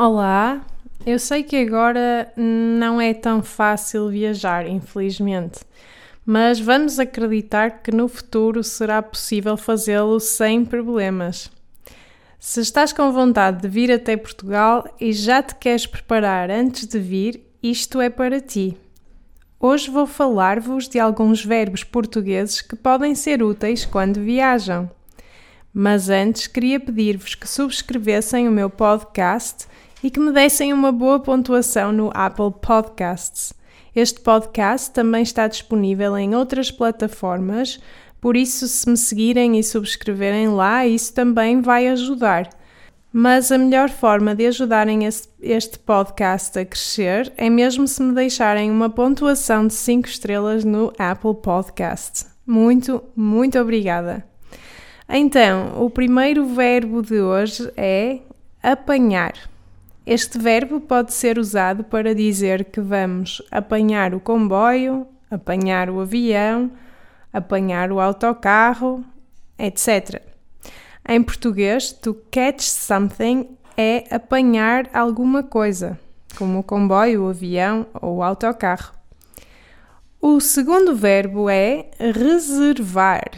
Olá, eu sei que agora não é tão fácil viajar, infelizmente, mas vamos acreditar que no futuro será possível fazê-lo sem problemas. Se estás com vontade de vir até Portugal e já te queres preparar antes de vir, isto é para ti. Hoje vou falar-vos de alguns verbos portugueses que podem ser úteis quando viajam. Mas antes queria pedir-vos que subscrevessem o meu podcast e que me dessem uma boa pontuação no Apple Podcasts. Este podcast também está disponível em outras plataformas, por isso, se me seguirem e subscreverem lá, isso também vai ajudar. Mas a melhor forma de ajudarem este podcast a crescer é mesmo se me deixarem uma pontuação de 5 estrelas no Apple Podcast. Muito, muito obrigada. Então, o primeiro verbo de hoje é apanhar. Este verbo pode ser usado para dizer que vamos apanhar o comboio, apanhar o avião, apanhar o autocarro, etc. Em português, to catch something é apanhar alguma coisa, como o comboio, o avião ou o autocarro. O segundo verbo é reservar.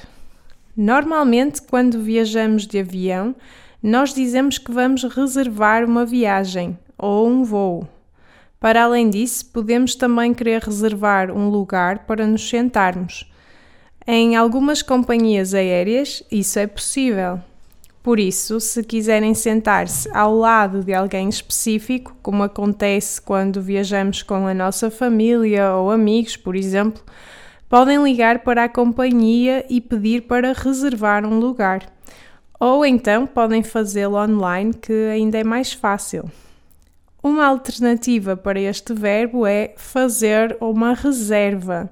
Normalmente, quando viajamos de avião, nós dizemos que vamos reservar uma viagem ou um voo. Para além disso, podemos também querer reservar um lugar para nos sentarmos. Em algumas companhias aéreas, isso é possível. Por isso, se quiserem sentar-se ao lado de alguém específico, como acontece quando viajamos com a nossa família ou amigos, por exemplo, podem ligar para a companhia e pedir para reservar um lugar. Ou então podem fazê-lo online, que ainda é mais fácil. Uma alternativa para este verbo é fazer uma reserva.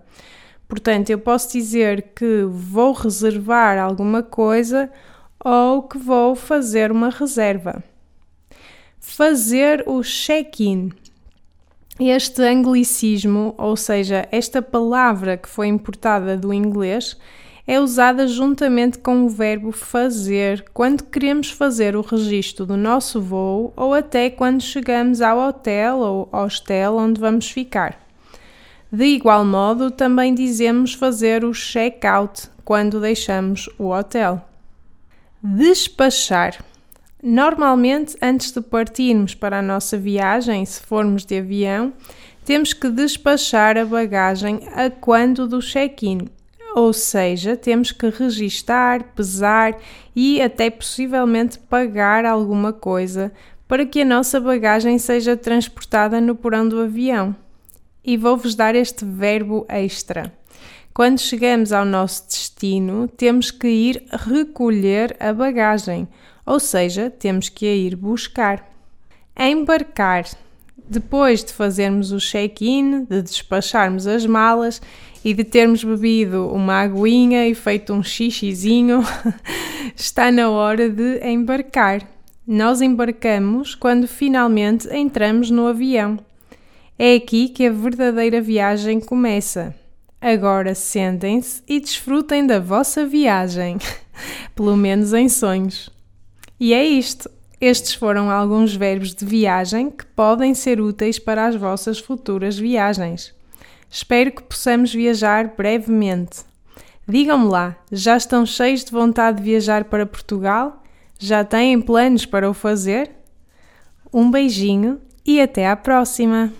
Portanto, eu posso dizer que vou reservar alguma coisa ou que vou fazer uma reserva. Fazer o check-in. Este anglicismo, ou seja, esta palavra que foi importada do inglês, é usada juntamente com o verbo fazer quando queremos fazer o registro do nosso voo ou até quando chegamos ao hotel ou hostel onde vamos ficar. De igual modo, também dizemos fazer o check-out quando deixamos o hotel. Despachar. Normalmente, antes de partirmos para a nossa viagem, se formos de avião, temos que despachar a bagagem a quando do check-in ou seja, temos que registar, pesar e até possivelmente pagar alguma coisa para que a nossa bagagem seja transportada no porão do avião. E vou-vos dar este verbo extra. Quando chegamos ao nosso destino, temos que ir recolher a bagagem, ou seja, temos que a ir buscar. Embarcar. Depois de fazermos o check-in, de despacharmos as malas e de termos bebido uma aguinha e feito um xixizinho, está na hora de embarcar. Nós embarcamos quando finalmente entramos no avião. É aqui que a verdadeira viagem começa. Agora sentem-se e desfrutem da vossa viagem, pelo menos em sonhos. E é isto. Estes foram alguns verbos de viagem que podem ser úteis para as vossas futuras viagens. Espero que possamos viajar brevemente. Digam-me lá, já estão cheios de vontade de viajar para Portugal? Já têm planos para o fazer? Um beijinho e até à próxima!